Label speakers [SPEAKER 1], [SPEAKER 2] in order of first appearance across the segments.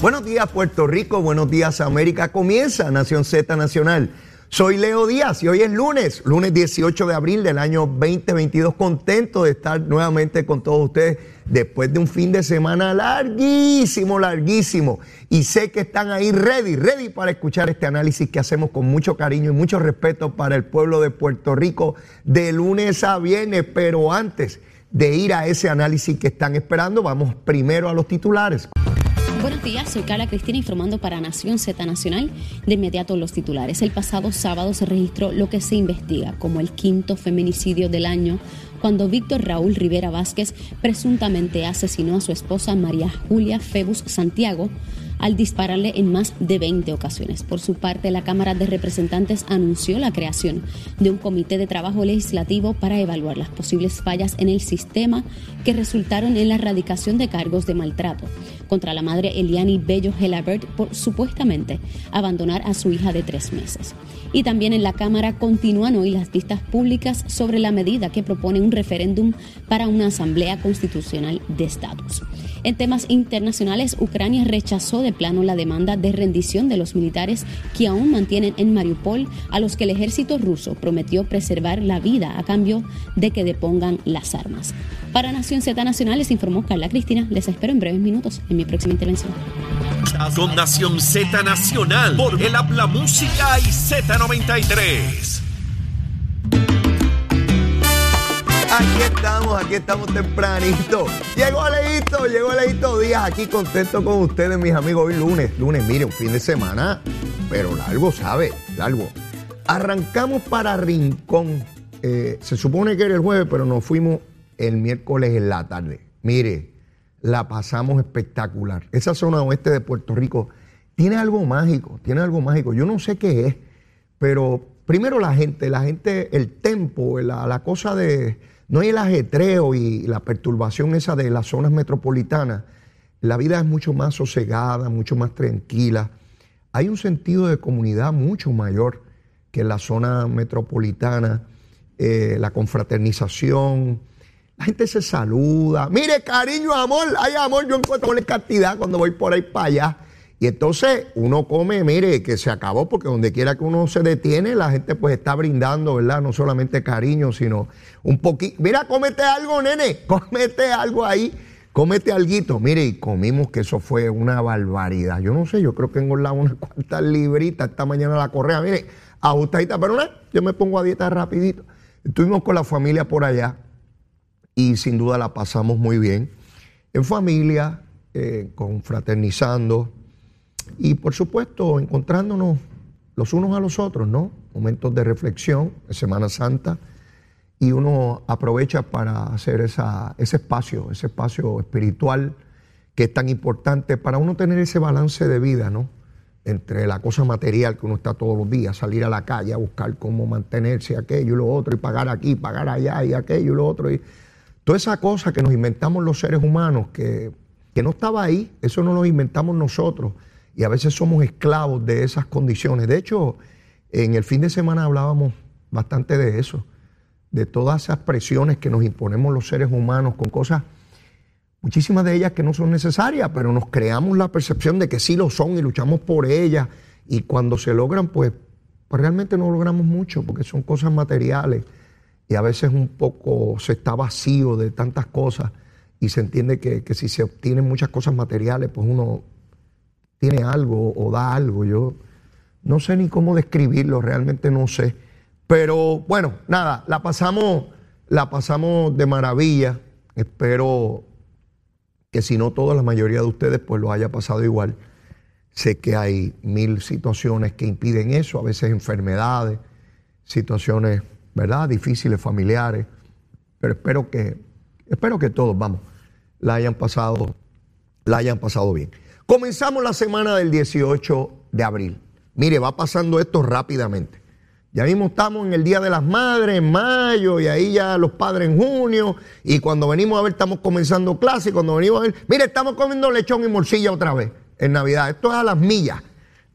[SPEAKER 1] Buenos días Puerto Rico, buenos días América. Comienza Nación Z Nacional. Soy Leo Díaz y hoy es lunes, lunes 18 de abril del año 2022. Contento de estar nuevamente con todos ustedes después de un fin de semana larguísimo, larguísimo. Y sé que están ahí ready, ready para escuchar este análisis que hacemos con mucho cariño y mucho respeto para el pueblo de Puerto Rico de lunes a viernes. Pero antes de ir a ese análisis que están esperando, vamos primero a los titulares.
[SPEAKER 2] Buenos días, soy Carla Cristina informando para Nación Z Nacional. De inmediato los titulares. El pasado sábado se registró lo que se investiga como el quinto feminicidio del año cuando Víctor Raúl Rivera Vázquez presuntamente asesinó a su esposa María Julia Febus Santiago al dispararle en más de 20 ocasiones. Por su parte, la Cámara de Representantes anunció la creación de un comité de trabajo legislativo para evaluar las posibles fallas en el sistema que resultaron en la erradicación de cargos de maltrato contra la madre Eliani Bello Gelabert por supuestamente abandonar a su hija de tres meses. Y también en la Cámara continúan hoy las vistas públicas sobre la medida que propone un referéndum para una asamblea constitucional de estatus. En temas internacionales, Ucrania rechazó de plano la demanda de rendición de los militares que aún mantienen en Mariupol, a los que el ejército ruso prometió preservar la vida a cambio de que depongan las armas. Para Nación Z Nacional les informó Carla Cristina. Les espero en breves minutos en mi próxima intervención.
[SPEAKER 3] Con Nación Z Nacional por el Habla Música y Z93.
[SPEAKER 1] Aquí estamos, aquí estamos tempranito. Llegó Leito, llegó Leito Díaz, aquí contento con ustedes, mis amigos. Hoy lunes, lunes, mire, un fin de semana, pero largo, ¿sabe? Largo. Arrancamos para Rincón. Eh, se supone que era el jueves, pero nos fuimos el miércoles en la tarde. Mire, la pasamos espectacular. Esa zona oeste de Puerto Rico tiene algo mágico, tiene algo mágico. Yo no sé qué es, pero primero la gente, la gente, el tempo, la, cosa de no hay el ajetreo y la perturbación esa de las zonas metropolitanas. La vida es mucho más sosegada, mucho más tranquila. Hay un sentido de comunidad mucho mayor que la zona metropolitana. Eh, la confraternización, la gente se saluda. Mire, cariño, amor, hay amor, yo encuentro en cantidad cuando voy por ahí para allá. Y entonces uno come, mire, que se acabó, porque donde quiera que uno se detiene, la gente pues está brindando, ¿verdad? No solamente cariño, sino un poquito. Mira, cómete algo, nene, cómete algo ahí, cómete algo. Mire, y comimos que eso fue una barbaridad. Yo no sé, yo creo que engordado unas cuantas libritas esta mañana la correa, mire, ajustadita, pero no, yo me pongo a dieta rapidito. Estuvimos con la familia por allá y sin duda la pasamos muy bien. En familia, eh, confraternizando y por supuesto, encontrándonos los unos a los otros, ¿no? Momentos de reflexión, en Semana Santa, y uno aprovecha para hacer esa, ese espacio, ese espacio espiritual que es tan importante para uno tener ese balance de vida, ¿no? Entre la cosa material que uno está todos los días, salir a la calle a buscar cómo mantenerse, aquello y lo otro, y pagar aquí, pagar allá, y aquello y lo otro. Y toda esa cosa que nos inventamos los seres humanos, que, que no estaba ahí, eso no lo inventamos nosotros y a veces somos esclavos de esas condiciones. De hecho, en el fin de semana hablábamos bastante de eso, de todas esas presiones que nos imponemos los seres humanos con cosas, muchísimas de ellas que no son necesarias, pero nos creamos la percepción de que sí lo son y luchamos por ellas. Y cuando se logran, pues, pues realmente no logramos mucho, porque son cosas materiales. Y a veces un poco se está vacío de tantas cosas y se entiende que, que si se obtienen muchas cosas materiales, pues uno tiene algo o da algo. Yo no sé ni cómo describirlo, realmente no sé. Pero bueno, nada, la pasamos, la pasamos de maravilla. Espero que si no toda la mayoría de ustedes pues lo haya pasado igual. Sé que hay mil situaciones que impiden eso, a veces enfermedades, situaciones, ¿verdad? Difíciles, familiares. Pero espero que, espero que todos, vamos, la hayan pasado, la hayan pasado bien. Comenzamos la semana del 18 de abril. Mire, va pasando esto rápidamente. Ya mismo estamos en el Día de las Madres, en mayo, y ahí ya los padres en junio, y cuando venimos a ver estamos comenzando clase, y cuando venimos a ver, mire, estamos comiendo lechón y morcilla otra vez en Navidad. Esto es a las millas,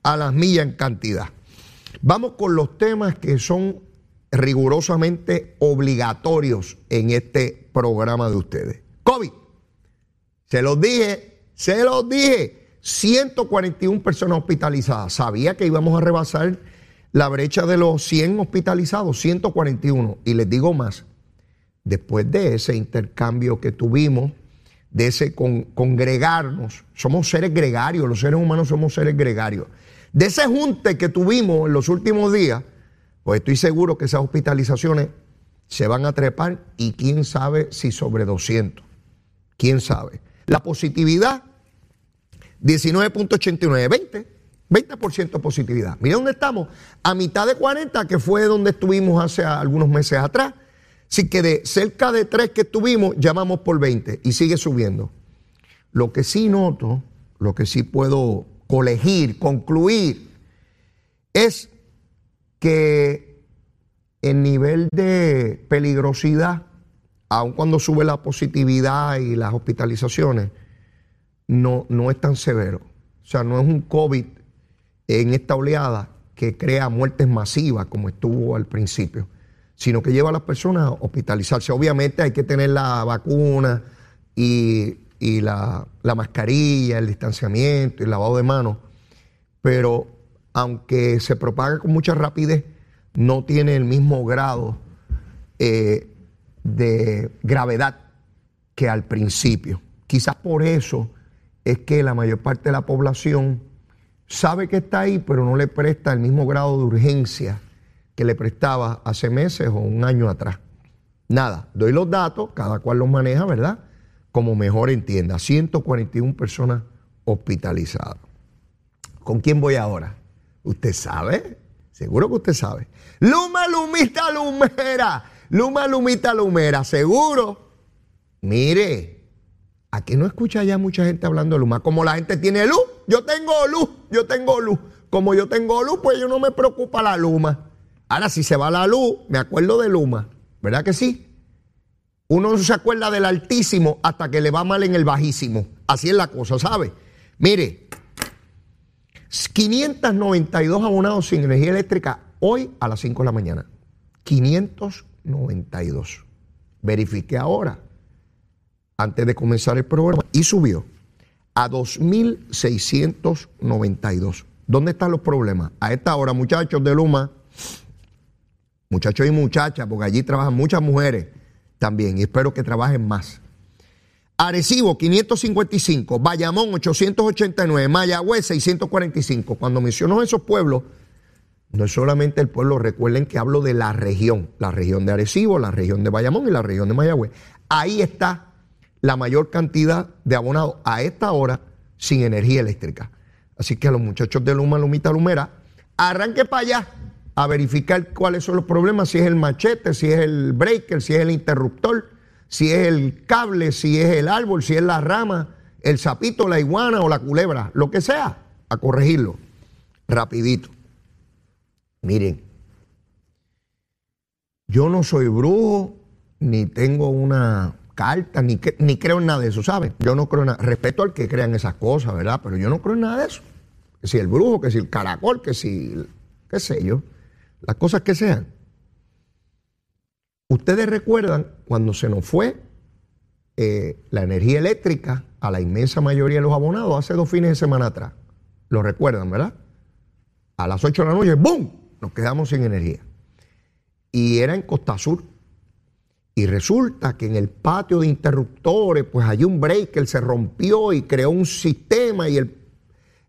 [SPEAKER 1] a las millas en cantidad. Vamos con los temas que son rigurosamente obligatorios en este programa de ustedes. COVID. Se los dije, se los dije. 141 personas hospitalizadas. Sabía que íbamos a rebasar la brecha de los 100 hospitalizados, 141. Y les digo más, después de ese intercambio que tuvimos, de ese congregarnos, somos seres gregarios, los seres humanos somos seres gregarios. De ese junte que tuvimos en los últimos días, pues estoy seguro que esas hospitalizaciones se van a trepar y quién sabe si sobre 200. ¿Quién sabe? La positividad, 19.89, 20. 20% positividad. Mira dónde estamos. A mitad de 40, que fue donde estuvimos hace algunos meses atrás. Así que de cerca de 3 que estuvimos, llamamos por 20 y sigue subiendo. Lo que sí noto, lo que sí puedo colegir, concluir, es que el nivel de peligrosidad, aun cuando sube la positividad y las hospitalizaciones, no, no es tan severo. O sea, no es un COVID en esta oleada que crea muertes masivas como estuvo al principio, sino que lleva a las personas a hospitalizarse. Obviamente hay que tener la vacuna y, la, la, mascarilla, el distanciamiento, el lavado de manos, pero aunque se propaga con mucha rapidez, no tiene el mismo grado eh, de gravedad que al principio. Quizás por eso es que la mayor parte de la población sabe que está ahí, pero no le presta el mismo grado de urgencia que le prestaba hace meses o un año atrás. Nada, doy los datos, cada cual los maneja, ¿verdad? Como mejor entienda. 141 personas hospitalizadas. ¿Con quién voy ahora? ¿Usted sabe? Seguro que usted sabe. Luma, lumita, lumera. Luma, lumita, lumera. Seguro. Mire, Aquí no escucha ya mucha gente hablando de luz. como la gente tiene luz, yo tengo luz, yo tengo luz. Como yo tengo luz, pues yo no me preocupa la luma. Ahora, si se va la luz, me acuerdo de Luma. ¿Verdad que sí? Uno no se acuerda del altísimo hasta que le va mal en el bajísimo. Así es la cosa, ¿sabe? Mire, 592 abonados sin energía eléctrica hoy a las 5 de la mañana. 592. Verifique ahora antes de comenzar el programa y subió a 2.692. ¿Dónde están los problemas? A esta hora, muchachos de Luma, muchachos y muchachas, porque allí trabajan muchas mujeres también y espero que trabajen más. Arecibo 555, Bayamón 889, Mayagüez 645. Cuando menciono esos pueblos, no es solamente el pueblo, recuerden que hablo de la región, la región de Arecibo, la región de Bayamón y la región de Mayagüez. Ahí está la mayor cantidad de abonados a esta hora sin energía eléctrica. Así que a los muchachos de Luma, Lumita, Lumera, arranque para allá a verificar cuáles son los problemas, si es el machete, si es el breaker, si es el interruptor, si es el cable, si es el árbol, si es la rama, el sapito, la iguana o la culebra, lo que sea, a corregirlo rapidito. Miren, yo no soy brujo ni tengo una cartas, ni, ni creo en nada de eso, ¿sabes? Yo no creo en nada. Respeto al que crean esas cosas, ¿verdad? Pero yo no creo en nada de eso. Que si el brujo, que si el caracol, que si, qué sé yo, las cosas que sean. Ustedes recuerdan cuando se nos fue eh, la energía eléctrica a la inmensa mayoría de los abonados hace dos fines de semana atrás. Lo recuerdan, ¿verdad? A las 8 de la noche, ¡boom! Nos quedamos sin energía. Y era en Costa Sur. Y resulta que en el patio de interruptores, pues hay un breaker, se rompió y creó un sistema y el,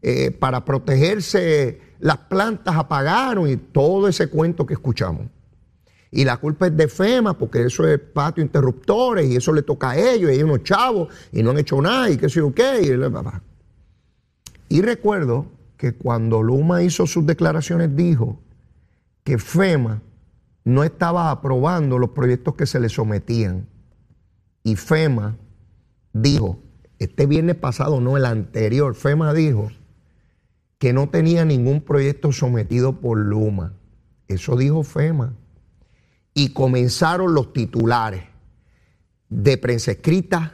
[SPEAKER 1] eh, para protegerse las plantas apagaron y todo ese cuento que escuchamos. Y la culpa es de FEMA, porque eso es patio interruptores y eso le toca a ellos, y hay unos chavos y no han hecho nada y qué sé yo qué. Y, y recuerdo que cuando Luma hizo sus declaraciones dijo que FEMA no estaba aprobando los proyectos que se le sometían. Y FEMA dijo, este viernes pasado, no el anterior, FEMA dijo que no tenía ningún proyecto sometido por Luma. Eso dijo FEMA. Y comenzaron los titulares de prensa escrita,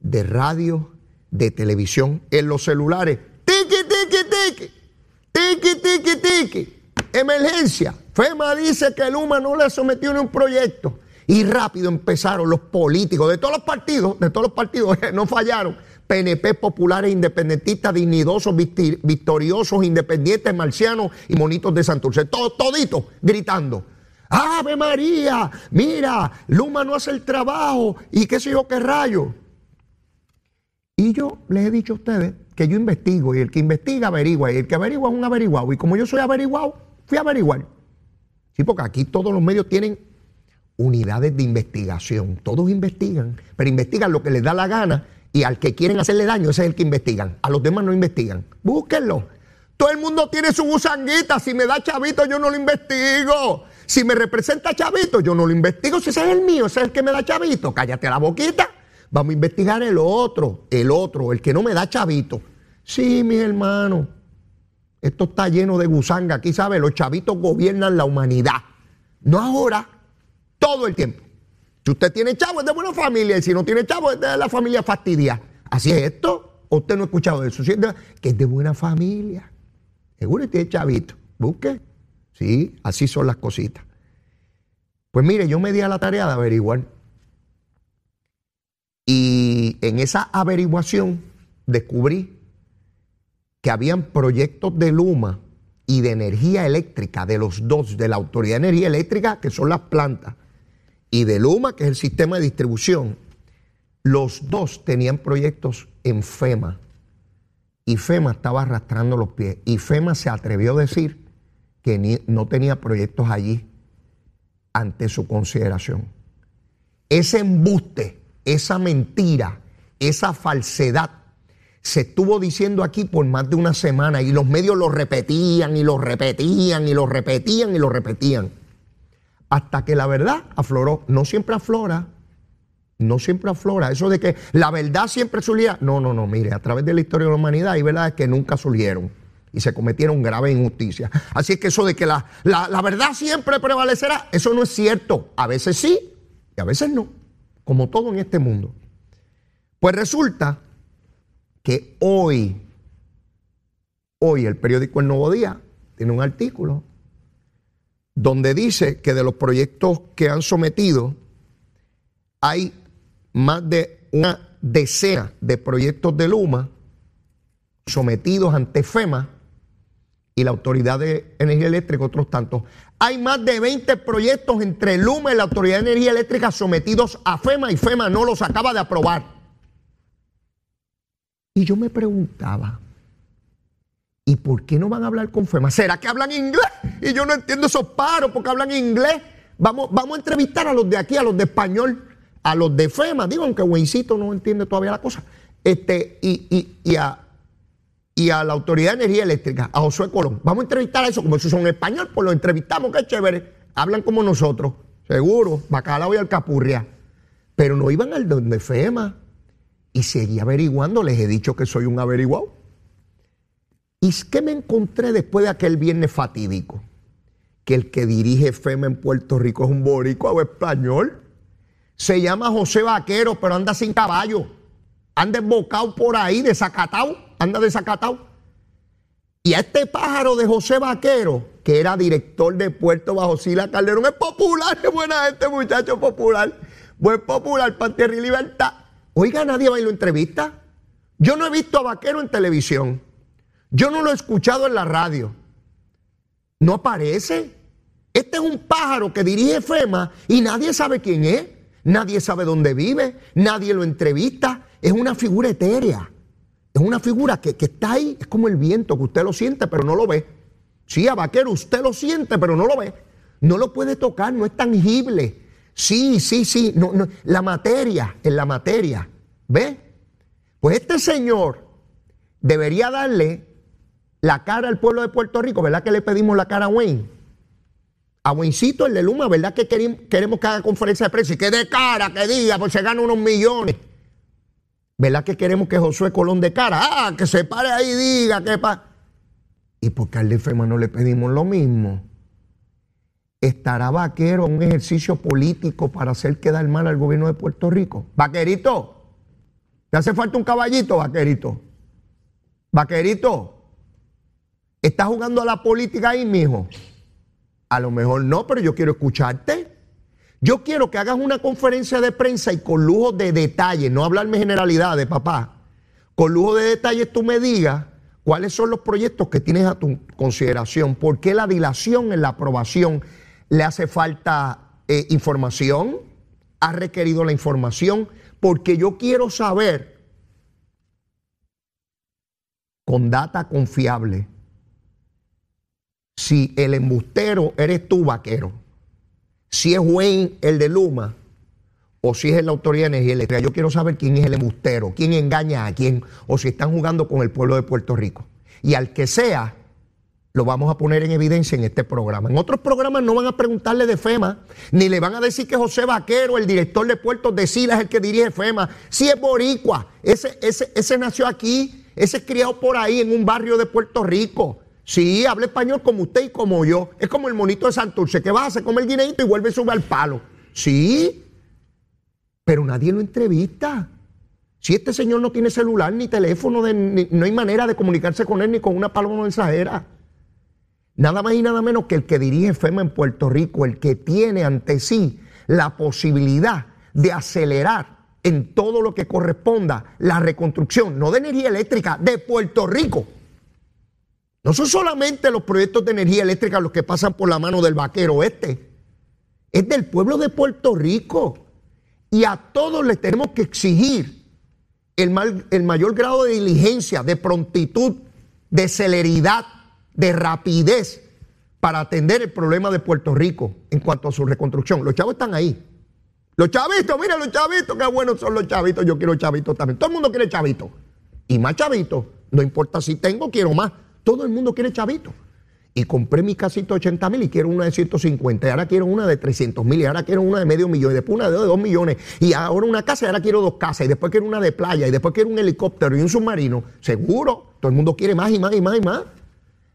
[SPEAKER 1] de radio, de televisión, en los celulares. Tiki, tiki, tiki. Tiki, tiki, tiki. Emergencia. FEMA dice que Luma no le ha sometido ni un proyecto. Y rápido empezaron los políticos de todos los partidos, de todos los partidos, no fallaron. PNP populares, independentistas, dignidosos, victoriosos, independientes, marcianos y monitos de Santurce. Todos, toditos gritando. Ave María, mira, Luma no hace el trabajo y qué sé yo qué rayo. Y yo les he dicho a ustedes que yo investigo y el que investiga averigua y el que averigua es un averiguado. Y como yo soy averiguado, fui a averiguar. Sí, porque aquí todos los medios tienen unidades de investigación. Todos investigan, pero investigan lo que les da la gana y al que quieren hacerle daño, ese es el que investigan. A los demás no investigan. Búsquenlo. Todo el mundo tiene su gusanguita. Si me da chavito, yo no lo investigo. Si me representa chavito, yo no lo investigo. Si ese es el mío, ese es el que me da chavito. Cállate la boquita. Vamos a investigar el otro, el otro, el que no me da chavito. Sí, mi hermano. Esto está lleno de gusanga. Aquí, ¿sabe? Los chavitos gobiernan la humanidad. No ahora, todo el tiempo. Si usted tiene chavo, es de buena familia. Y si no tiene chavo, es de la familia fastidia. Así es esto. usted no ha escuchado eso? Que es de buena familia. Seguro que tiene chavito. Busque. Sí, así son las cositas. Pues mire, yo me di a la tarea de averiguar. Y en esa averiguación descubrí que habían proyectos de Luma y de energía eléctrica, de los dos, de la Autoridad de Energía Eléctrica, que son las plantas, y de Luma, que es el sistema de distribución, los dos tenían proyectos en FEMA. Y FEMA estaba arrastrando los pies. Y FEMA se atrevió a decir que no tenía proyectos allí ante su consideración. Ese embuste, esa mentira, esa falsedad se estuvo diciendo aquí por más de una semana y los medios lo repetían y lo repetían y lo repetían y lo repetían hasta que la verdad afloró. No siempre aflora, no siempre aflora. Eso de que la verdad siempre surgía. No, no, no, mire, a través de la historia de la humanidad hay verdades que nunca surgieron y se cometieron graves injusticias. Así es que eso de que la, la verdad siempre prevalecerá, eso no es cierto. A veces sí y a veces no, como todo en este mundo. Pues resulta que hoy, hoy el periódico El Nuevo Día tiene un artículo donde dice que de los proyectos que han sometido hay más de una decena de proyectos de Luma sometidos ante FEMA y la Autoridad de Energía Eléctrica, otros tantos. Hay más de 20 proyectos entre Luma y la Autoridad de Energía Eléctrica sometidos a FEMA y FEMA no los acaba de aprobar. Y yo me preguntaba, ¿Y por qué no van a hablar con FEMA? ¿Será que hablan inglés? Y yo no entiendo esos paros porque hablan inglés. Vamos, vamos a entrevistar a los de aquí, a los de español, a los de FEMA. Digo, aunque Buencito no entiende todavía la cosa. Este, y, y, a, y a la Autoridad de Energía Eléctrica, a Josué Colón. Vamos a entrevistar a eso. Como esos son español, pues lo entrevistamos, qué chévere. Hablan como nosotros, seguro, bacalao y alcapurria. Pero no iban al donde FEMA. Y seguía averiguando, les he dicho que soy un averiguado. ¿Y qué me encontré después de aquel viernes fatídico? Que el que dirige FEMA en Puerto Rico es un boricua o español. Se llama José Vaquero, pero anda sin caballo. Anda embocado por ahí, desacatado. Anda desacatado. Y a este pájaro de José Vaquero, que era director de Puerto Bajo Sila Calderón, es popular, es buena gente, muchacho popular. Buen popular, para tierra y libertad. Oiga, nadie va y lo entrevista. Yo no he visto a Vaquero en televisión. Yo no lo he escuchado en la radio. No aparece. Este es un pájaro que dirige FEMA y nadie sabe quién es. Nadie sabe dónde vive. Nadie lo entrevista. Es una figura etérea. Es una figura que, está ahí. Es como el viento, que usted lo siente pero no lo ve. Sí, a vaquero, usted lo siente pero no lo ve. No lo puede tocar, no es tangible. Sí, sí, sí. No, no. La materia, en la materia. ¿Ve? Pues este señor debería darle la cara al pueblo de Puerto Rico, ¿verdad que le pedimos la cara a Wayne? A Wayncito, el de Luma, ¿verdad que queremos que haga conferencia de prensa y que dé cara, que diga, pues se gana unos millones? ¿Verdad que queremos que Josué Colón de cara? Ah, que se pare ahí y diga que pa. ¿Y por qué al FEMA no le pedimos lo mismo? ¿Estará vaquero en un ejercicio político para hacer quedar mal al gobierno de Puerto Rico? Vaquerito, ¿te hace falta un caballito, vaquerito? Vaquerito, ¿estás jugando a la política ahí, mijo? A lo mejor no, pero yo quiero escucharte. Yo quiero que hagas una conferencia de prensa y con lujo de detalles, no hablarme generalidades, papá. Con lujo de detalles tú me digas cuáles son los proyectos que tienes a tu consideración, por qué la dilación en la aprobación le hace falta eh, información, ha requerido la información, porque yo quiero saber con data confiable si el embustero eres tú, vaquero si es Wayne el de Luma o si es la Autoridad de Energía Eléctrica. Yo quiero saber quién es el embustero, quién engaña a quién o si están jugando con el pueblo de Puerto Rico. Y al que sea, lo vamos a poner en evidencia en este programa. En otros programas no van a preguntarle de FEMA, ni le van a decir que José Vaquero, el director de puertos de Sila, es el que dirige FEMA. Si es boricua, ese, ese, ese nació aquí, ese es criado por ahí en un barrio de Puerto Rico. Sí, habla español como usted y como yo. Es como el monito de Santurce, que va, se come el guineito y vuelve a subir al palo. Sí, pero nadie lo entrevista. Si este señor no tiene celular ni teléfono, no hay manera de comunicarse con él ni con una paloma mensajera. Nada más y nada menos que el que dirige FEMA en Puerto Rico, el que tiene ante sí la posibilidad de acelerar en todo lo que corresponda la reconstrucción, no de energía eléctrica, de Puerto Rico. No son solamente los proyectos de energía eléctrica los que pasan por la mano del vaquero este. Es del pueblo de Puerto Rico. Y a todos les tenemos que exigir el, mayor grado de diligencia, de prontitud, de celeridad, de rapidez para atender el problema de Puerto Rico en cuanto a su reconstrucción. Los chavos están ahí. Los chavitos, mira los chavitos, qué buenos son los chavitos. Yo quiero chavitos también. Todo el mundo quiere chavitos. Y más chavitos. No importa si tengo, quiero más. Todo el mundo quiere chavito. Y compré mi casita de 80 mil y quiero una de 150. Y ahora quiero una de 300 mil. Y ahora quiero una de medio millón. Y después una de 2 millones. Y ahora una casa. Y ahora quiero dos casas. Y después quiero una de playa. Y después quiero un helicóptero y un submarino. Seguro. Todo el mundo quiere más y más y más y más.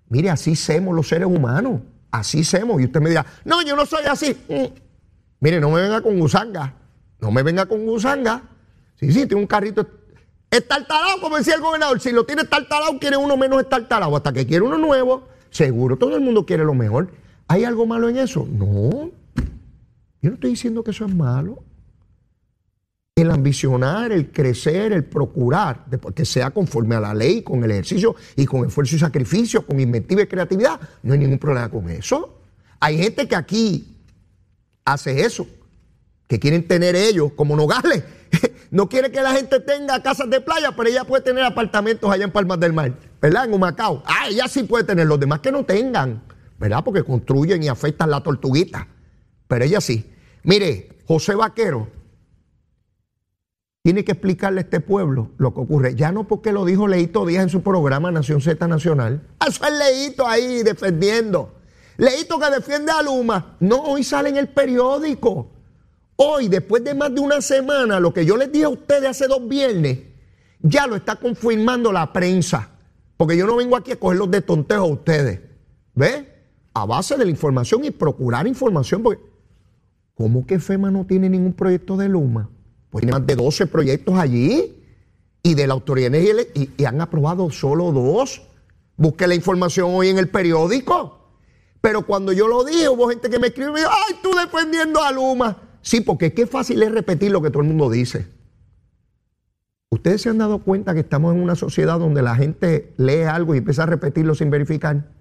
[SPEAKER 1] Mire, así somos los seres humanos. Así somos. Y usted me dirá, no, yo no soy así. Mm. Mire, no me venga con gusanga. No me venga con gusanga. Sí, sí, tiene un carrito Estartalado, como decía el gobernador, si lo tiene estartalado, quiere uno menos estartalado, hasta que quiere uno nuevo. Seguro, todo el mundo quiere lo mejor. ¿Hay algo malo en eso? No. Yo no estoy diciendo que eso es malo. El ambicionar, el crecer, el procurar, que sea conforme a la ley, con el ejercicio y con esfuerzo y sacrificio, con inventiva y creatividad, no hay ningún problema con eso. Hay gente que aquí hace eso, que quieren tener ellos como nogales no quiere que la gente tenga casas de playa, pero ella puede tener apartamentos allá en Palmas del Mar, ¿verdad? En Humacao. Ah, ella sí puede tener, los demás que no tengan, ¿verdad? Porque construyen y afectan la tortuguita. Pero ella sí. Mire, José Vaquero tiene que explicarle a este pueblo lo que ocurre. Ya no porque lo dijo Leito Díaz en su programa Nación Z Nacional. Eso es Leito ahí defendiendo. Leito que defiende a Luma. No, hoy sale en el periódico. Hoy, después de más de una semana, lo que yo les dije a ustedes hace dos viernes, ya lo está confirmando la prensa. Porque yo no vengo aquí a cogerlos de tontejo a ustedes. ¿Ve? A base de la información y procurar información. Porque, ¿cómo que FEMA no tiene ningún proyecto de Luma? Pues tiene más de 12 proyectos allí. Y de la Autoridad de y, han aprobado solo dos. Busque la información hoy en el periódico. Pero cuando yo lo dije, hubo gente que me escribió y me dijo, ay, tú defendiendo a Luma. Sí, porque qué fácil es repetir lo que todo el mundo dice. ¿Ustedes se han dado cuenta que estamos en una sociedad donde la gente lee algo y empieza a repetirlo sin verificar?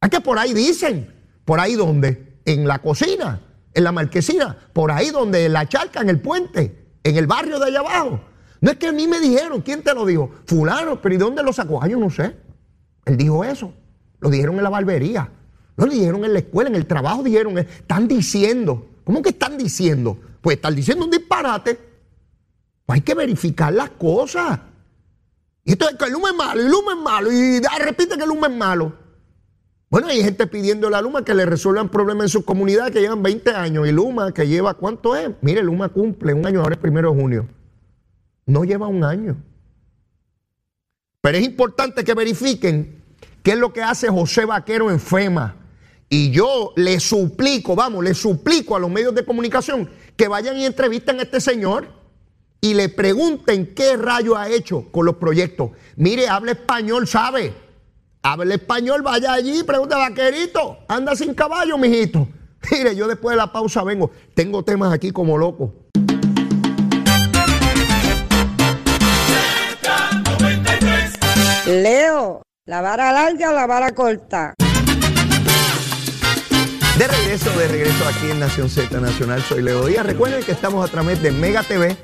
[SPEAKER 1] Es que por ahí dicen, por ahí donde, en la cocina, en la marquesina, por ahí donde, en la charca, en el puente, en el barrio de allá abajo. No es que a mí me dijeron, ¿quién te lo dijo? Fulano, pero ¿y dónde lo sacó? Ah, yo no sé. Él dijo eso. Lo dijeron en la barbería. Lo dijeron en la escuela, en el trabajo dijeron, están diciendo. ¿Cómo que están diciendo? Pues están diciendo un disparate. Pues hay que verificar las cosas. Y esto es que el humo es malo, el humo es malo, y repite que el humo es malo. Bueno, hay gente pidiendo a la Luma que le resuelvan problemas en sus comunidades que llevan 20 años. Y Luma, que lleva, ¿cuánto es? Mire, Luma cumple un año, ahora es primero de junio. No lleva un año. Pero es importante que verifiquen ¿Qué es lo que hace José Vaquero en FEMA? Y yo le suplico, vamos, le suplico a los medios de comunicación que vayan y entrevisten a este señor y le pregunten qué rayo ha hecho con los proyectos. Mire, habla español, ¿sabe? Habla español, vaya allí, pregunta vaquerito, anda sin caballo, mijito. Mire, yo después de la pausa vengo, tengo temas aquí como loco.
[SPEAKER 4] Leo, la vara larga o la vara corta.
[SPEAKER 1] De regreso, de regreso aquí en Nación Z Nacional, soy Leo Díaz. Recuerden que estamos a través de Mega TV,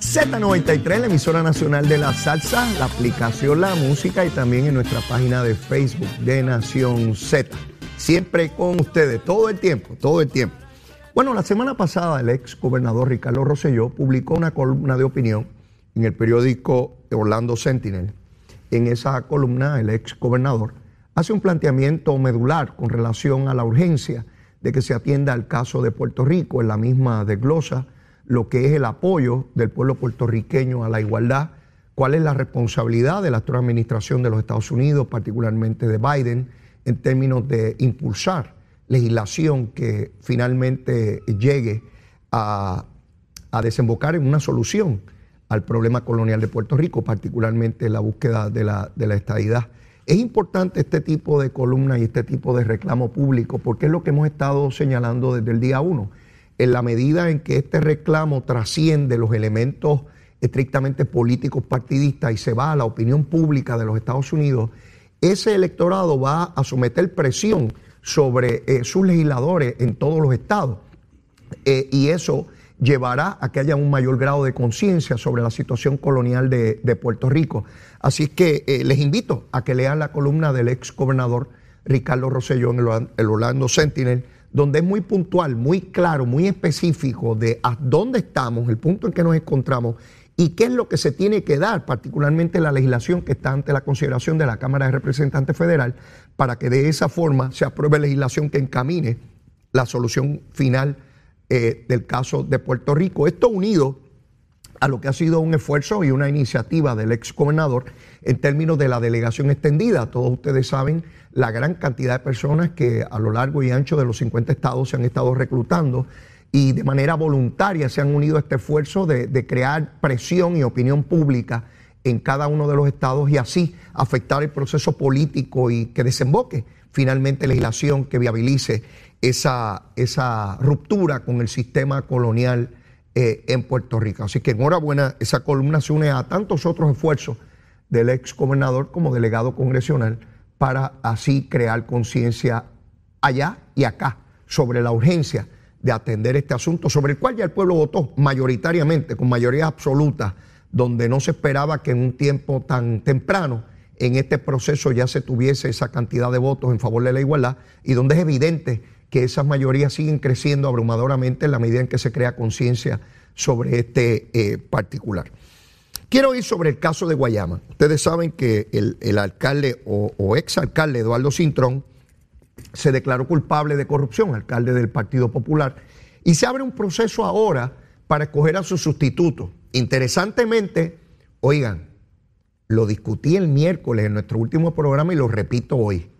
[SPEAKER 1] Z93, la emisora nacional de la salsa, la aplicación La Música y también en nuestra página de Facebook de Nación Z. Siempre con ustedes, todo el tiempo, todo el tiempo. Bueno, la semana pasada el ex gobernador Ricardo Rosselló publicó una columna de opinión en el periódico Orlando Sentinel en esa columna el ex gobernador hace un planteamiento medular con relación a la urgencia de que se atienda el caso de Puerto Rico. En la misma desglosa lo que es el apoyo del pueblo puertorriqueño a la igualdad, cuál es la responsabilidad de la actual administración de los Estados Unidos, particularmente de Biden, en términos de impulsar legislación que finalmente llegue a, a desembocar en una solución al problema colonial de Puerto Rico, particularmente la búsqueda de la, de la estadidad. Es importante este tipo de columna y este tipo de reclamo público porque es lo que hemos estado señalando desde el día uno. En la medida en que este reclamo trasciende los elementos estrictamente políticos partidistas y se va a la opinión pública de los Estados Unidos, ese electorado va a someter presión sobre eh, sus legisladores en todos los estados. Eh, y eso llevará a que haya un mayor grado de conciencia sobre la situación colonial de, Puerto Rico. Así que eh, les invito a que lean la columna del ex gobernador Ricardo Rosselló en el, Orlando Sentinel, donde es muy puntual, muy claro, muy específico de a dónde estamos, el punto en que nos encontramos y qué es lo que se tiene que dar, particularmente la legislación que está ante la consideración de la Cámara de Representantes Federal, para que de esa forma se apruebe legislación que encamine la solución final eh, del caso de Puerto Rico. Esto unido a lo que ha sido un esfuerzo y una iniciativa del ex gobernador en términos de la delegación extendida. Todos ustedes saben la gran cantidad de personas que a lo largo y ancho de los 50 estados se han estado reclutando y de manera voluntaria se han unido a este esfuerzo de, de crear presión y opinión pública en cada uno de los estados y así afectar el proceso político y que desemboque finalmente legislación que viabilice esa, esa ruptura con el sistema colonial eh, en Puerto Rico. Así que enhorabuena, esa columna se une a tantos otros esfuerzos del ex gobernador como delegado congresional para así crear conciencia allá y acá sobre la urgencia de atender este asunto, sobre el cual ya el pueblo votó mayoritariamente, con mayoría absoluta, donde no se esperaba que en un tiempo tan temprano en este proceso ya se tuviese esa cantidad de votos en favor de la igualdad y donde es evidente que esas mayorías siguen creciendo abrumadoramente en la medida en que se crea conciencia sobre este eh, particular. Quiero ir sobre el caso de Guayama. Ustedes saben que el, alcalde o, o exalcalde Eduardo Cintrón se declaró culpable de corrupción, alcalde del Partido Popular, y se abre un proceso ahora para escoger a su sustituto. Interesantemente, oigan, lo discutí el miércoles en nuestro último programa y lo repito hoy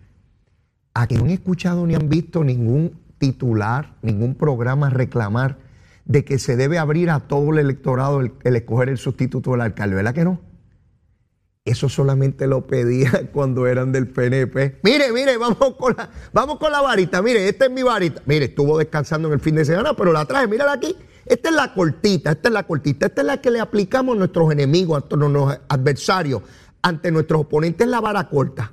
[SPEAKER 1] a que no han escuchado ni han visto ningún titular, ningún programa reclamar de que se debe abrir a todo el electorado el, escoger el sustituto del alcalde, ¿verdad que no? Eso solamente lo pedía cuando eran del PNP. Mire, mire, vamos con la, vamos con la varita. Mire, esta es mi varita. Mire, estuvo descansando en el fin de semana, pero la traje, mírala aquí. Esta es la cortita, esta es la cortita. Esta es la que le aplicamos a nuestros enemigos, a nuestros adversarios, ante nuestros oponentes, la vara corta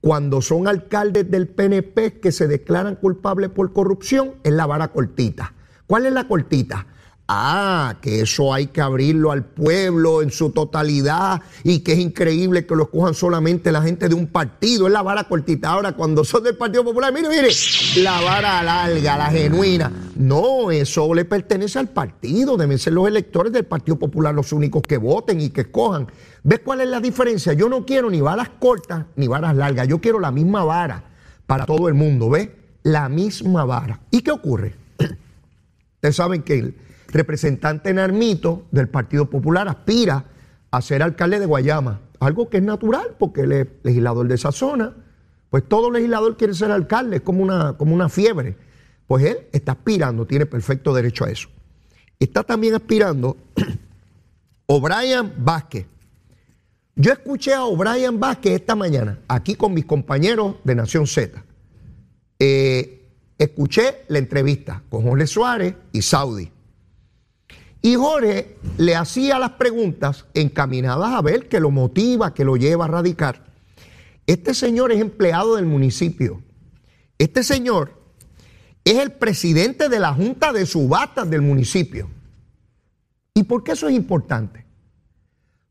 [SPEAKER 1] cuando son alcaldes del PNP que se declaran culpables por corrupción, es la vara cortita. ¿Cuál es la cortita? Ah, que eso hay que abrirlo al pueblo en su totalidad y que es increíble que lo cojan solamente la gente de un partido. Es la vara cortita. Ahora, cuando son del Partido Popular, mire, mire, la vara larga, la genuina. No, eso le pertenece al partido. Deben ser los electores del Partido Popular los únicos que voten y que escojan. ¿Ves cuál es la diferencia? Yo no quiero ni varas cortas ni varas largas. Yo quiero la misma vara para todo el mundo. ¿Ves? La misma vara. ¿Y qué ocurre? Ustedes saben que representante Narmito del Partido Popular aspira a ser alcalde de Guayama, algo que es natural porque él es legislador de esa zona, Pues todo legislador quiere ser alcalde, es como una, como una fiebre. Pues él está aspirando, tiene perfecto derecho a eso. Está también aspirando O'Brien Vázquez. Yo escuché a O'Brien Vázquez esta mañana, aquí con mis compañeros de Nación Z. Eh, escuché la entrevista con Jorge Suárez y Saudi. Y Jorge le hacía las preguntas encaminadas a ver qué lo motiva, que lo lleva a radicar. Este señor es empleado del municipio. Este señor es el presidente de la Junta de Subastas del municipio. ¿Y por qué eso es importante?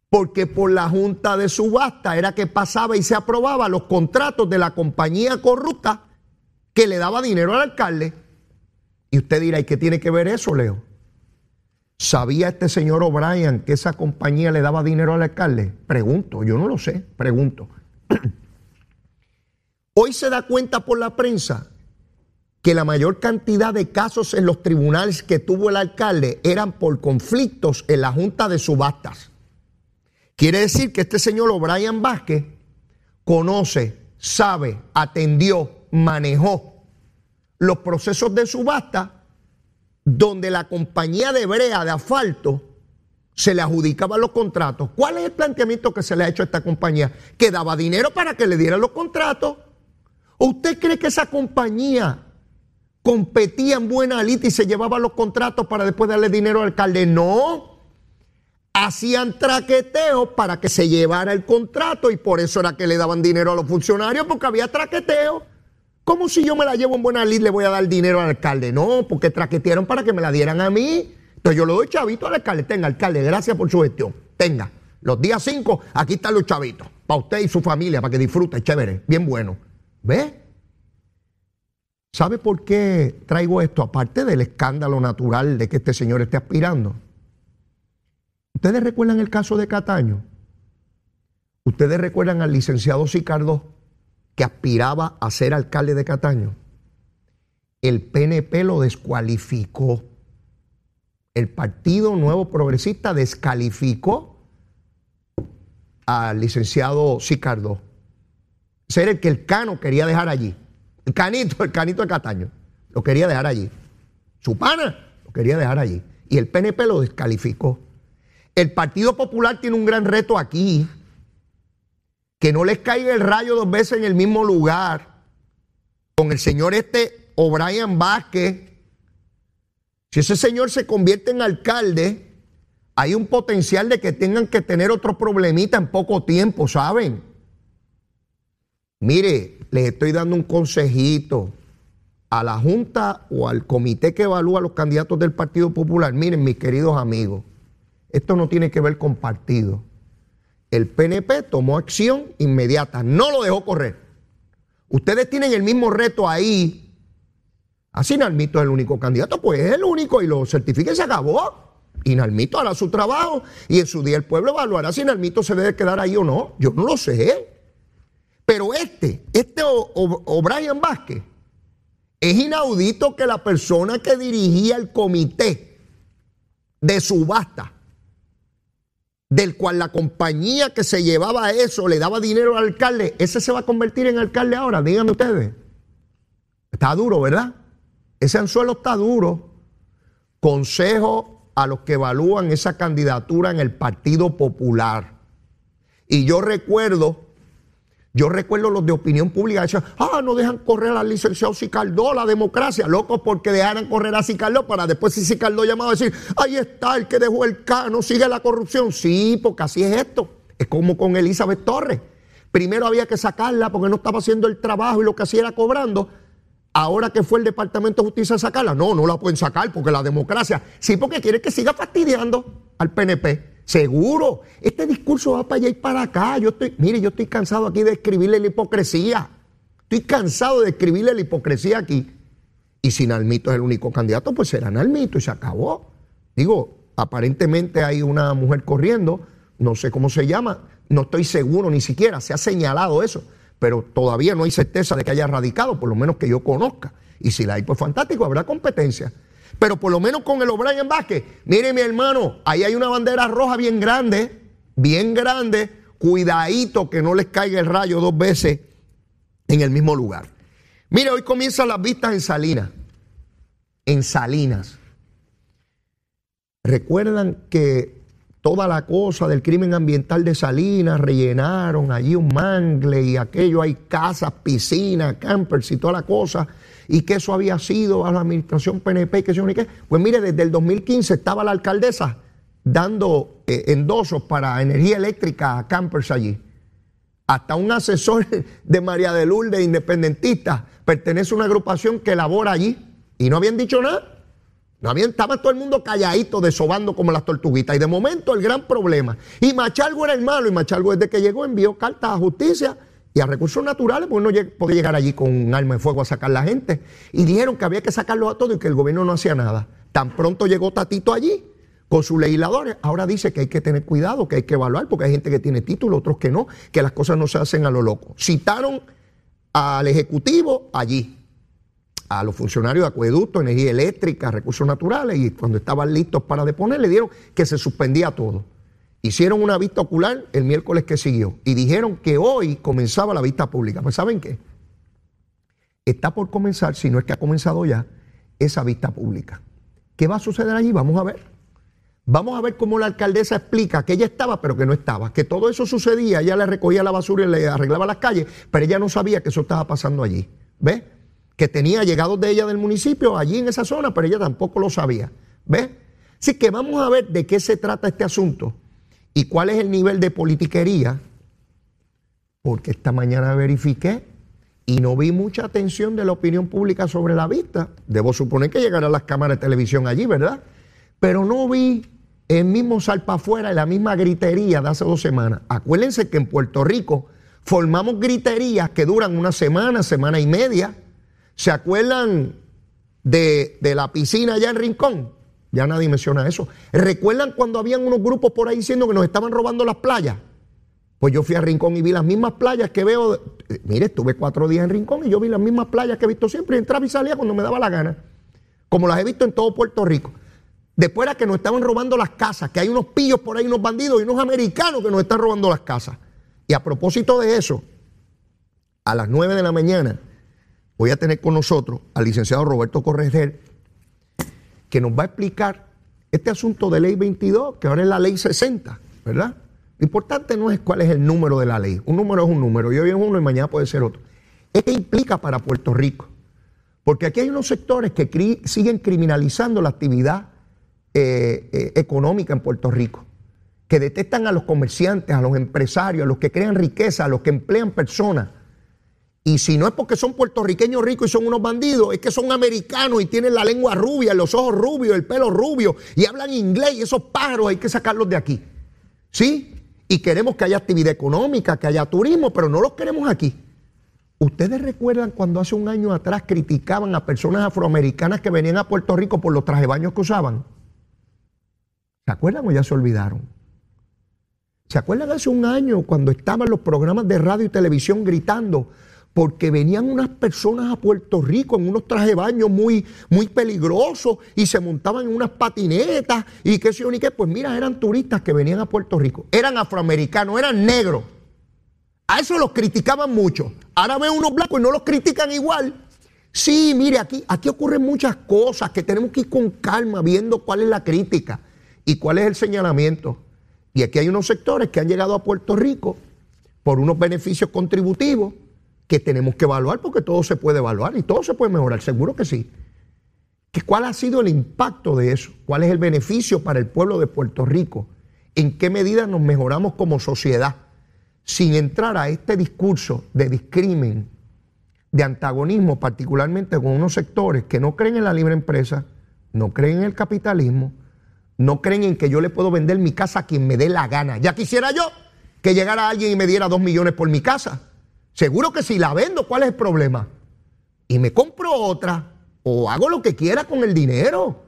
[SPEAKER 1] Porque por la Junta de Subastas era que pasaba y se aprobaba los contratos de la compañía corrupta que le daba dinero al alcalde. Y usted dirá, ¿y qué tiene que ver eso, Leo? ¿Sabía este señor O'Brien que esa compañía le daba dinero al alcalde? Pregunto, yo no lo sé, pregunto. Hoy se da cuenta por la prensa que la mayor cantidad de casos en los tribunales que tuvo el alcalde eran por conflictos en la Junta de Subastas. Quiere decir que este señor O'Brien Vázquez conoce, sabe, atendió, manejó los procesos de subasta donde la compañía de brea de asfalto se le adjudicaba los contratos. ¿Cuál es el planteamiento que se le ha hecho a esta compañía? Que daba dinero para que le dieran los contratos. ¿Usted cree que esa compañía competía en buena lista y se llevaba los contratos para después darle dinero al alcalde? No. Hacían traqueteo para que se llevara el contrato y por eso era que le daban dinero a los funcionarios porque había traqueteo. ¿Cómo si yo me la llevo en buena lid le voy a dar dinero al alcalde? No, porque traquetearon para que me la dieran a mí. Entonces yo le doy chavito al alcalde. Tenga, alcalde, gracias por su gestión. Tenga. Los días 5, aquí están los chavitos. Para usted y su familia, para que disfrute, chévere, bien bueno. ¿Ve? ¿Sabe por qué traigo esto? Aparte del escándalo natural de que este señor esté aspirando. ¿Ustedes recuerdan el caso de Cataño? ¿Ustedes recuerdan al licenciado Sicardo que aspiraba a ser alcalde de Cataño, el PNP lo descualificó. El Partido Nuevo Progresista descalificó al licenciado Sicardo. Ser el que el Cano quería dejar allí. El canito, el canito de Cataño. Lo quería dejar allí. Su pana lo quería dejar allí. Y el PNP lo descalificó. El Partido Popular tiene un gran reto aquí que no les caiga el rayo dos veces en el mismo lugar con el señor este O'Brien Vázquez. Si ese señor se convierte en alcalde, hay un potencial de que tengan que tener otro problemita en poco tiempo, ¿saben? Mire, les estoy dando un consejito a la Junta o al comité que evalúa a los candidatos del Partido Popular. Miren, mis queridos amigos, esto no tiene que ver con partido el PNP tomó acción inmediata, no lo dejó correr. Ustedes tienen el mismo reto ahí. Así Nalmito es el único candidato, pues es el único y lo certifica y se acabó. Y Nalmito hará su trabajo y en su día el pueblo evaluará si Nalmito se debe quedar ahí o no. Yo no lo sé. Pero este, este O'Brien Vázquez, es inaudito que la persona que dirigía el comité de subasta del cual la compañía que se llevaba eso le daba dinero al alcalde, ese se va a convertir en alcalde ahora, díganme ustedes. Está duro, ¿verdad? Ese anzuelo está duro. Consejo a los que evalúan esa candidatura en el Partido Popular. Y yo recuerdo yo recuerdo los de opinión pública decían, ah, no dejan correr al licenciado Sicardó, la democracia, locos porque dejaran correr a Sicardó para después si Sicardó llamaba a decir, ahí está el que dejó el cano, sigue la corrupción. Sí, porque así es esto. Es como con Elizabeth Torres. Primero había que sacarla porque no estaba haciendo el trabajo y lo que hacía era cobrando. Ahora que fue el Departamento de Justicia a sacarla, no, no la pueden sacar porque la democracia, sí, porque quiere que siga fastidiando al PNP. Seguro, este discurso va para allá y para acá. Yo estoy, mire, yo estoy cansado aquí de escribirle la hipocresía. Estoy cansado de escribirle la hipocresía aquí. Y si Nalmito es el único candidato, pues será Nalmito y se acabó. Digo, aparentemente hay una mujer corriendo, no sé cómo se llama, no estoy seguro ni siquiera, se ha señalado eso, pero todavía no hay certeza de que haya radicado, por lo menos que yo conozca. Y si la hay, pues fantástico, habrá competencia. Pero por lo menos con el O'Brien Vázquez, mire mi hermano, ahí hay una bandera roja bien grande, bien grande, cuidadito que no les caiga el rayo dos veces en el mismo lugar. Mire, hoy comienzan las vistas en Salinas. En Salinas. Recuerdan que toda la cosa del crimen ambiental de Salinas rellenaron allí un mangle y aquello hay casas, piscinas, campers y toda la cosa y que eso había sido a la administración PNP, que ni qué. Pues mire, desde el 2015 estaba la alcaldesa dando eh, endosos para energía eléctrica a campers allí. Hasta un asesor de María de Lourdes, independentista, pertenece a una agrupación que labora allí y no habían dicho nada. No habían, estaba todo el mundo calladito, desobando como las tortuguitas. Y de momento el gran problema. Y Machalgo era el malo. Y Machalgo desde que llegó envió cartas a justicia y a recursos naturales, porque no podía llegar allí con un arma de fuego a sacar la gente. Y dijeron que había que sacarlo a todos y que el gobierno no hacía nada. Tan pronto llegó Tatito allí con sus legisladores, ahora dice que hay que tener cuidado, que hay que evaluar, porque hay gente que tiene título, otros que no, que las cosas no se hacen a lo loco. Citaron al Ejecutivo allí, a los funcionarios de acueducto, energía eléctrica, recursos naturales, y cuando estaban listos para deponer, le dieron que se suspendía todo. Hicieron una vista ocular el miércoles que siguió y dijeron que hoy comenzaba la vista pública. Pues ¿saben qué? Está por comenzar, si no es que ha comenzado ya, esa vista pública. ¿Qué va a suceder allí? Vamos a ver. Vamos a ver cómo la alcaldesa explica que ella estaba, pero que no estaba. Que todo eso sucedía, ella le recogía la basura y le arreglaba las calles, pero ella no sabía que eso estaba pasando allí. ¿Ves? Que tenía llegados de ella del municipio allí en esa zona, pero ella tampoco lo sabía. ¿Ves? Así que vamos a ver de qué se trata este asunto ¿Y cuál es el nivel de politiquería? Porque esta mañana verifiqué y no vi mucha atención de la opinión pública sobre la vista. Debo suponer que llegarán las cámaras de televisión allí, ¿verdad? Pero no vi el mismo salpa afuera, la misma gritería de hace dos semanas. Acuérdense que en Puerto Rico formamos griterías que duran una semana, semana y media. ¿Se acuerdan de, de la piscina allá en Rincón? Ya nadie menciona eso. ¿Recuerdan cuando habían unos grupos por ahí diciendo que nos estaban robando las playas? Pues yo fui a Rincón y vi las mismas playas que veo. Eh, mire, estuve cuatro días en Rincón y yo vi las mismas playas que he visto siempre. Y entraba y salía cuando me daba la gana. Como las he visto en todo Puerto Rico. Después era que nos estaban robando las casas, que hay unos pillos por ahí, unos bandidos y unos americanos que nos están robando las casas. Y a propósito de eso, a las nueve de la mañana voy a tener con nosotros al licenciado Roberto Correger, que nos va a explicar este asunto de ley 22, que ahora es la ley 60, ¿verdad? Lo importante no es cuál es el número de la ley. Un número es un número, y hoy es uno y mañana puede ser otro. Que implica para Puerto Rico. Porque aquí hay unos sectores que siguen criminalizando la actividad eh, eh, económica en Puerto Rico, que detestan a los comerciantes, a los empresarios, a los que crean riqueza, a los que emplean personas y si no es porque son puertorriqueños ricos y son unos bandidos, es que son americanos y tienen la lengua rubia, los ojos rubios, el pelo rubio y hablan inglés y esos pájaros hay que sacarlos de aquí. ¿Sí? Y queremos que haya actividad económica, que haya turismo, pero no los queremos aquí. ¿Ustedes recuerdan cuando hace un año atrás criticaban a personas afroamericanas que venían a Puerto Rico por los traje baños que usaban? ¿Se acuerdan o ya se olvidaron? ¿Se acuerdan hace un año cuando estaban los programas de radio y televisión gritando porque venían unas personas a Puerto Rico en unos trajes de baño muy, muy peligrosos y se montaban en unas patinetas y qué sé yo ni qué. Pues mira, eran turistas que venían a Puerto Rico, eran afroamericanos, eran negros. A eso los criticaban mucho. Ahora ven unos blancos y no los critican igual. Sí, mire, aquí, aquí ocurren muchas cosas que tenemos que ir con calma viendo cuál es la crítica y cuál es el señalamiento. Y aquí hay unos sectores que han llegado a Puerto Rico por unos beneficios contributivos que tenemos que evaluar porque todo se puede evaluar y todo se puede mejorar, seguro que sí. ¿Cuál ha sido el impacto de eso? ¿Cuál es el beneficio para el pueblo de Puerto Rico? ¿En qué medida nos mejoramos como sociedad? Sin entrar a este discurso de discrimen, de antagonismo, particularmente con unos sectores que no creen en la libre empresa, no creen en el capitalismo, no creen en que yo le puedo vender mi casa a quien me dé la gana. Ya quisiera yo que llegara alguien y me diera dos millones por mi casa. Seguro que si la vendo, ¿cuál es el problema? Y me compro otra o hago lo que quiera con el dinero.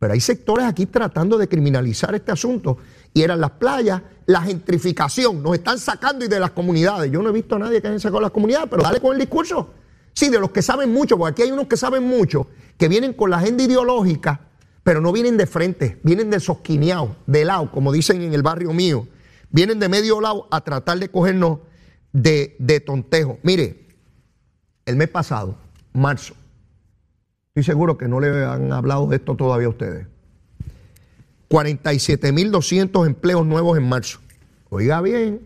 [SPEAKER 1] Pero hay sectores aquí tratando de criminalizar este asunto. Y eran las playas, la gentrificación. Nos están sacando y de las comunidades. Yo no he visto a nadie que haya sacado las comunidades, pero dale con el discurso. Sí, de los que saben mucho, porque aquí hay unos que saben mucho, que vienen con la agenda ideológica, pero no vienen de frente, vienen de sosquineado, de lado, como dicen en el barrio mío. Vienen de medio lado a tratar de cogernos de, tontejo. Mire, el mes pasado, marzo. Estoy seguro que no le han hablado de esto todavía a ustedes. 47.200 empleos nuevos en marzo. Oiga bien,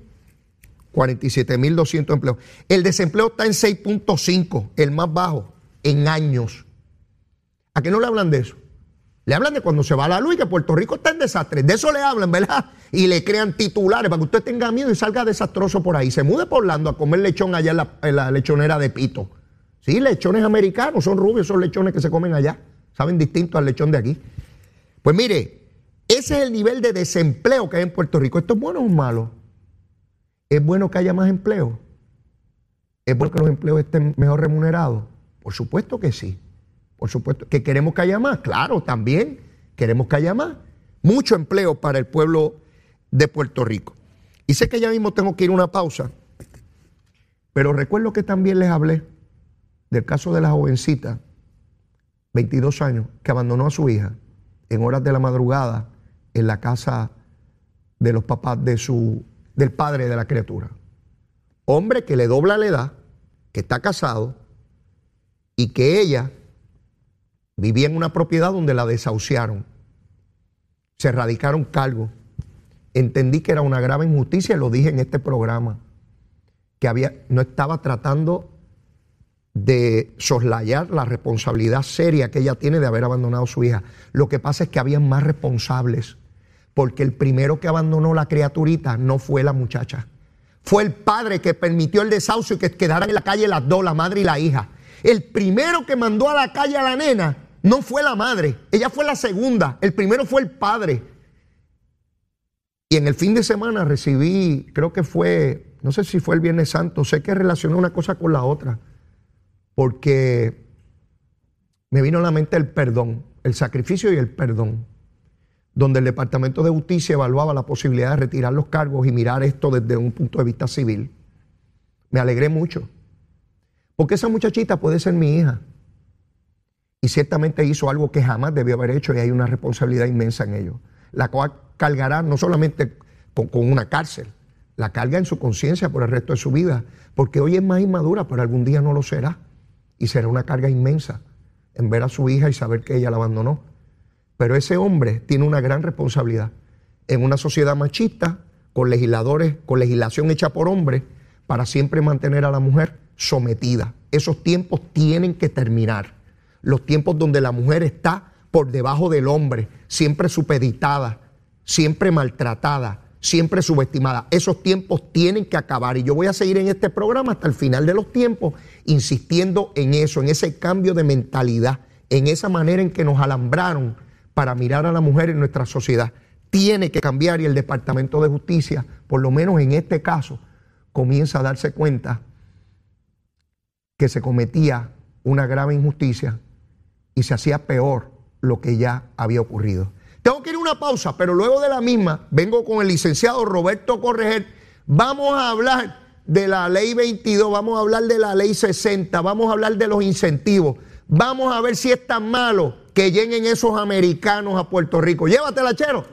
[SPEAKER 1] 47.200 empleos. El desempleo está en 6.5, el más bajo en años. ¿A qué no le hablan de eso? Le hablan de cuando se va la luz y que Puerto Rico está en desastre. De eso le hablan, ¿verdad? Y le crean titulares para que usted tenga miedo y salga desastroso por ahí. Se mude por Orlando a comer lechón allá en la, en la lechonera de Pito. Sí, lechones americanos, son rubios, son lechones que se comen allá. Saben distinto al lechón de aquí. Pues mire, ese es el nivel de desempleo que hay en Puerto Rico. ¿Esto es bueno o malo? ¿Es bueno que haya más empleo? ¿Es bueno que los empleos estén mejor remunerados? Por supuesto que sí. Por supuesto. ¿Que queremos que haya más? Claro, también queremos que haya más. Mucho empleo para el pueblo de Puerto Rico. Y sé que ya mismo tengo que ir a una pausa, pero recuerdo que también les hablé del caso de la jovencita, 22 años, que abandonó a su hija en horas de la madrugada en la casa de los papás de su, del padre de la criatura. Hombre que le dobla la edad, que está casado y que ella vivía en una propiedad donde la desahuciaron. Se erradicaron cargos. Entendí que era una grave injusticia, lo dije en este programa, que había, no estaba tratando de soslayar la responsabilidad seria que ella tiene de haber abandonado a su hija. Lo que pasa es que había más responsables porque el primero que abandonó la criaturita no fue la muchacha. Fue el padre que permitió el desahucio y que quedaran en la calle las dos, la madre y la hija. El primero que mandó a la calle a la nena no fue la madre, ella fue la segunda. El primero fue el padre. Y en el fin de semana recibí, creo que fue, no sé si fue el Viernes Santo, sé que relacionó una cosa con la otra, porque me vino a la mente el perdón, el sacrificio y el perdón donde el Departamento de Justicia evaluaba la posibilidad de retirar los cargos y mirar esto desde un punto de vista civil. Me alegré mucho, porque esa muchachita puede ser mi hija. Y ciertamente hizo algo que jamás debió haber hecho y hay una responsabilidad inmensa en ello. La cual cargará no solamente con, una cárcel, la carga en su conciencia por el resto de su vida, porque hoy es más inmadura, pero algún día no lo será. Y será una carga inmensa en ver a su hija y saber que ella la abandonó. Pero ese hombre tiene una gran responsabilidad en una sociedad machista, con legisladores, con legislación hecha por hombres, para siempre mantener a la mujer sometida. Esos tiempos tienen que terminar. Los tiempos donde la mujer está por debajo del hombre, siempre supeditada, siempre maltratada, siempre subestimada. Esos tiempos tienen que acabar y yo voy a seguir en este programa hasta el final de los tiempos insistiendo en eso, en ese cambio de mentalidad, en esa manera en que nos alambraron para mirar a la mujer en nuestra sociedad. Tiene que cambiar y el Departamento de Justicia, por lo menos en este caso, comienza a darse cuenta que se cometía una grave injusticia y se hacía peor lo que ya había ocurrido. Tengo que ir a una pausa, pero luego de la misma vengo con el licenciado Roberto Correger. Vamos a hablar de la ley 22, vamos a hablar de la ley 60, vamos a hablar de los incentivos. Vamos a ver si es tan malo que lleguen esos americanos a Puerto Rico. Llévatela, chero.